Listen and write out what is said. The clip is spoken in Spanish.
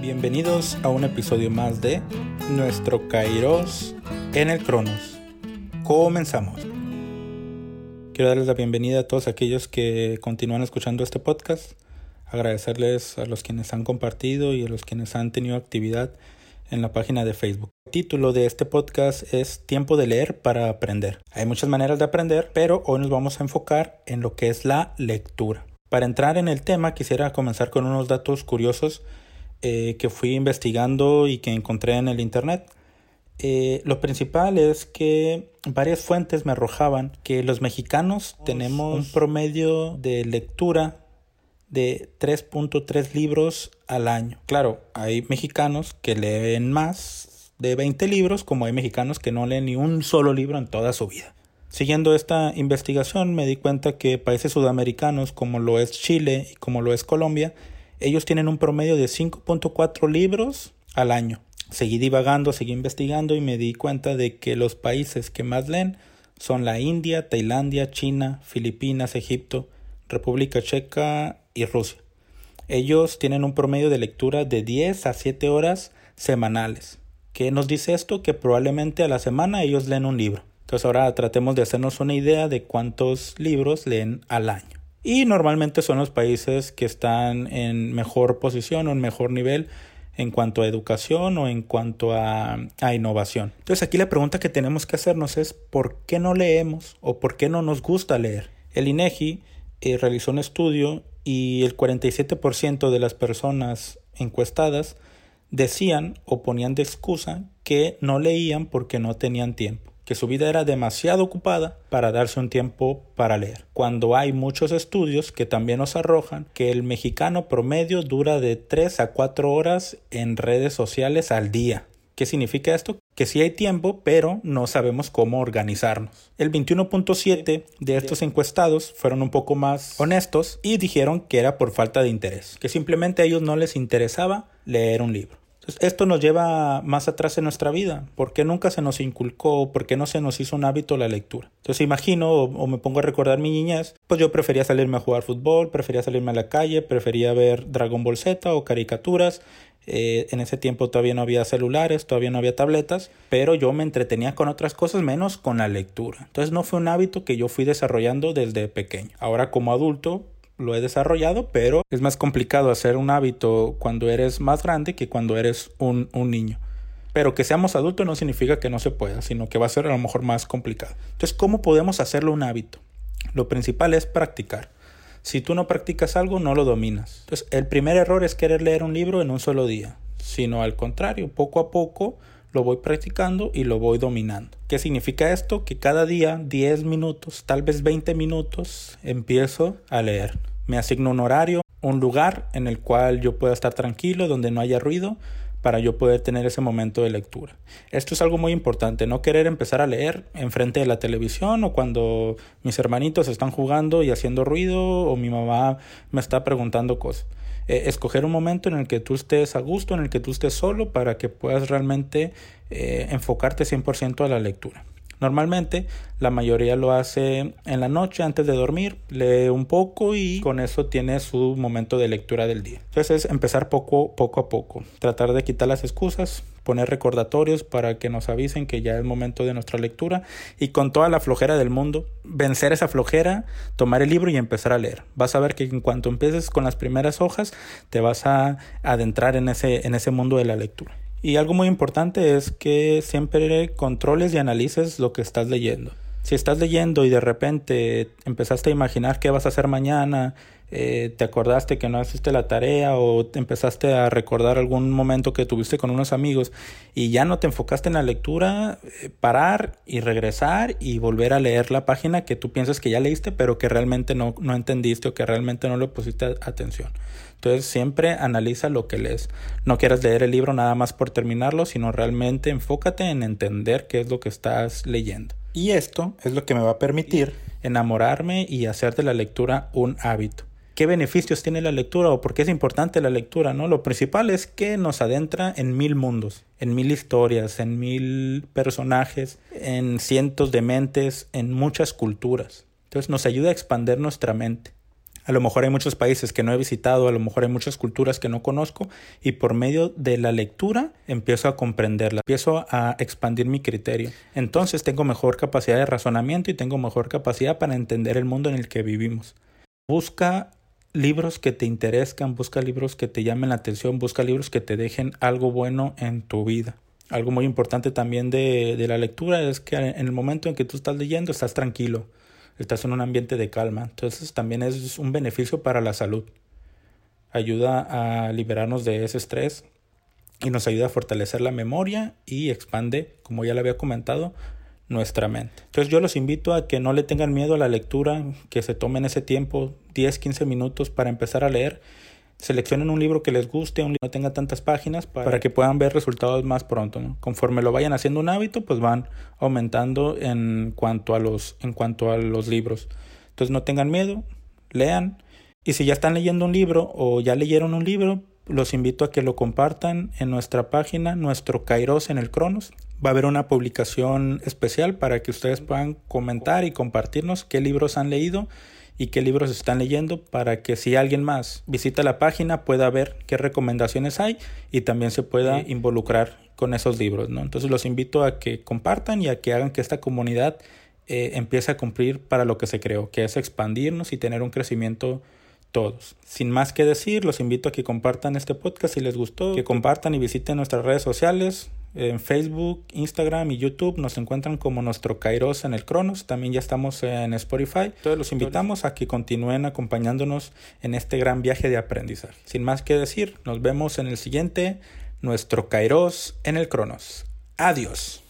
Bienvenidos a un episodio más de Nuestro Kairos en el Cronos. Comenzamos. Quiero darles la bienvenida a todos aquellos que continúan escuchando este podcast. Agradecerles a los quienes han compartido y a los quienes han tenido actividad en la página de Facebook. El título de este podcast es Tiempo de leer para aprender. Hay muchas maneras de aprender, pero hoy nos vamos a enfocar en lo que es la lectura. Para entrar en el tema quisiera comenzar con unos datos curiosos eh, que fui investigando y que encontré en el Internet. Eh, lo principal es que varias fuentes me arrojaban que los mexicanos tenemos un promedio de lectura de 3.3 libros al año. Claro, hay mexicanos que leen más de 20 libros, como hay mexicanos que no leen ni un solo libro en toda su vida. Siguiendo esta investigación me di cuenta que países sudamericanos como lo es Chile y como lo es Colombia, ellos tienen un promedio de 5.4 libros al año. Seguí divagando, seguí investigando y me di cuenta de que los países que más leen son la India, Tailandia, China, Filipinas, Egipto, República Checa y Rusia. Ellos tienen un promedio de lectura de 10 a 7 horas semanales. ¿Qué nos dice esto? Que probablemente a la semana ellos leen un libro. Entonces ahora tratemos de hacernos una idea de cuántos libros leen al año. Y normalmente son los países que están en mejor posición o en mejor nivel en cuanto a educación o en cuanto a, innovación. Entonces aquí la pregunta que tenemos que hacernos es ¿por qué no leemos o por qué no nos gusta leer? El INEGI eh, realizó un estudio y el 47% de las personas encuestadas decían o ponían de excusa que no leían porque no tenían tiempo que su vida era demasiado ocupada para darse un tiempo para leer. Cuando hay muchos estudios que también nos arrojan que el mexicano promedio dura de 3 a 4 horas en redes sociales al día. ¿Qué significa esto? Que sí hay tiempo, pero no sabemos cómo organizarnos. El 21.7 de estos encuestados fueron un poco más honestos y dijeron que era por falta de interés, que simplemente a ellos no les interesaba leer un libro esto nos lleva más atrás en nuestra vida. ¿Por qué nunca se nos inculcó? ¿Por qué no se nos hizo un hábito la lectura? Entonces imagino o, me pongo a recordar mi niñez, pues yo prefería salirme a jugar fútbol, prefería salirme a la calle, prefería ver Dragon Ball Z o caricaturas. Eh, en ese tiempo todavía no había celulares, todavía no había tabletas, pero yo me entretenía con otras cosas menos con la lectura. Entonces no fue un hábito que yo fui desarrollando desde pequeño. Ahora como adulto lo he desarrollado, pero es más complicado hacer un hábito cuando eres más grande que cuando eres un, niño. Pero que seamos adultos no significa que no se pueda, sino que va a ser a lo mejor más complicado. Entonces, ¿cómo podemos hacerlo un hábito? Lo principal es practicar. Si tú no practicas algo, no lo dominas. Entonces, el primer error es querer leer un libro en un solo día, sino al contrario, poco a poco lo voy practicando y lo voy dominando. ¿Qué significa esto? Que cada día 10 minutos, tal vez 20 minutos, empiezo a leer. Me asigno un horario, un lugar en el cual yo pueda estar tranquilo, donde no haya ruido, para yo poder tener ese momento de lectura. Esto es algo muy importante, no querer empezar a leer enfrente de la televisión o cuando mis hermanitos están jugando y haciendo ruido o mi mamá me está preguntando cosas. Eh, escoger un momento en el que tú estés a gusto, en el que tú estés solo para que puedas realmente eh, enfocarte 100% a la lectura. Normalmente la mayoría lo hace en la noche antes de dormir, lee un poco y con eso tiene su momento de lectura del día. Entonces es empezar poco, poco a poco, tratar de quitar las excusas, poner recordatorios para que nos avisen que ya es momento de nuestra lectura y con toda la flojera del mundo, vencer esa flojera, tomar el libro y empezar a leer. Vas a ver que en cuanto empieces con las primeras hojas, te vas a adentrar en ese, en ese mundo de la lectura. Y algo muy importante es que siempre controles y analices lo que estás leyendo. Si estás leyendo y de repente empezaste a imaginar qué vas a hacer mañana, eh, te acordaste que no hiciste la tarea o te empezaste a recordar algún momento que tuviste con unos amigos y ya no te enfocaste en la lectura, eh, parar y regresar y volver a leer la página que tú piensas que ya leíste pero que realmente no, no entendiste o que realmente no le pusiste atención. Entonces siempre analiza lo que lees. No quieras leer el libro nada más por terminarlo, sino realmente enfócate en entender qué es lo que estás leyendo. Y esto es lo que me va a permitir enamorarme y hacer de la lectura un hábito. ¿Qué beneficios tiene la lectura o por qué es importante la lectura? ¿no? Lo principal es que nos adentra en mil mundos, en mil historias, en mil personajes, en cientos de mentes, en muchas culturas. Entonces nos ayuda a expander nuestra mente. A lo mejor hay muchos países que no he visitado, a lo mejor hay muchas culturas que no conozco y por medio de la lectura empiezo a comprenderla, empiezo a expandir mi criterio. Entonces tengo mejor capacidad de razonamiento y tengo mejor capacidad para entender el mundo en el que vivimos. Busca libros que te interesen, busca libros que te llamen la atención, busca libros que te dejen algo bueno en tu vida. Algo muy importante también de, de la lectura es que en el momento en que tú estás leyendo estás tranquilo estás en un ambiente de calma. Entonces también es un beneficio para la salud. Ayuda a liberarnos de ese estrés y nos ayuda a fortalecer la memoria y expande, como ya le había comentado, nuestra mente. Entonces yo los invito a que no le tengan miedo a la lectura, que se tomen ese tiempo, 10, 15 minutos para empezar a leer seleccionen un libro que les guste, un libro que no tenga tantas páginas para, que puedan ver resultados más pronto. Conforme lo vayan haciendo un hábito, pues van aumentando en cuanto a los, en cuanto a los libros. Entonces no tengan miedo, lean. Y si ya están leyendo un libro o ya leyeron un libro, los invito a que lo compartan en nuestra página, nuestro Kairos en el Cronos. Va a haber una publicación especial para que ustedes puedan comentar y compartirnos qué libros han leído y qué libros están leyendo para que si alguien más visita la página pueda ver qué recomendaciones hay y también se pueda involucrar con esos libros. ¿no? Entonces los invito a que compartan y a que hagan que esta comunidad eh, empiece a cumplir para lo que se creó, que es expandirnos y tener un crecimiento todos. Sin más que decir, los invito a que compartan este podcast si les gustó, que compartan y visiten nuestras redes sociales. En Facebook, Instagram y YouTube nos encuentran como nuestro Kairos en el Cronos. También ya estamos en Spotify. Entonces los invitamos a que continúen acompañándonos en este gran viaje de aprendizaje. Sin más que decir, nos vemos en el siguiente, nuestro Kairos en el Cronos. Adiós.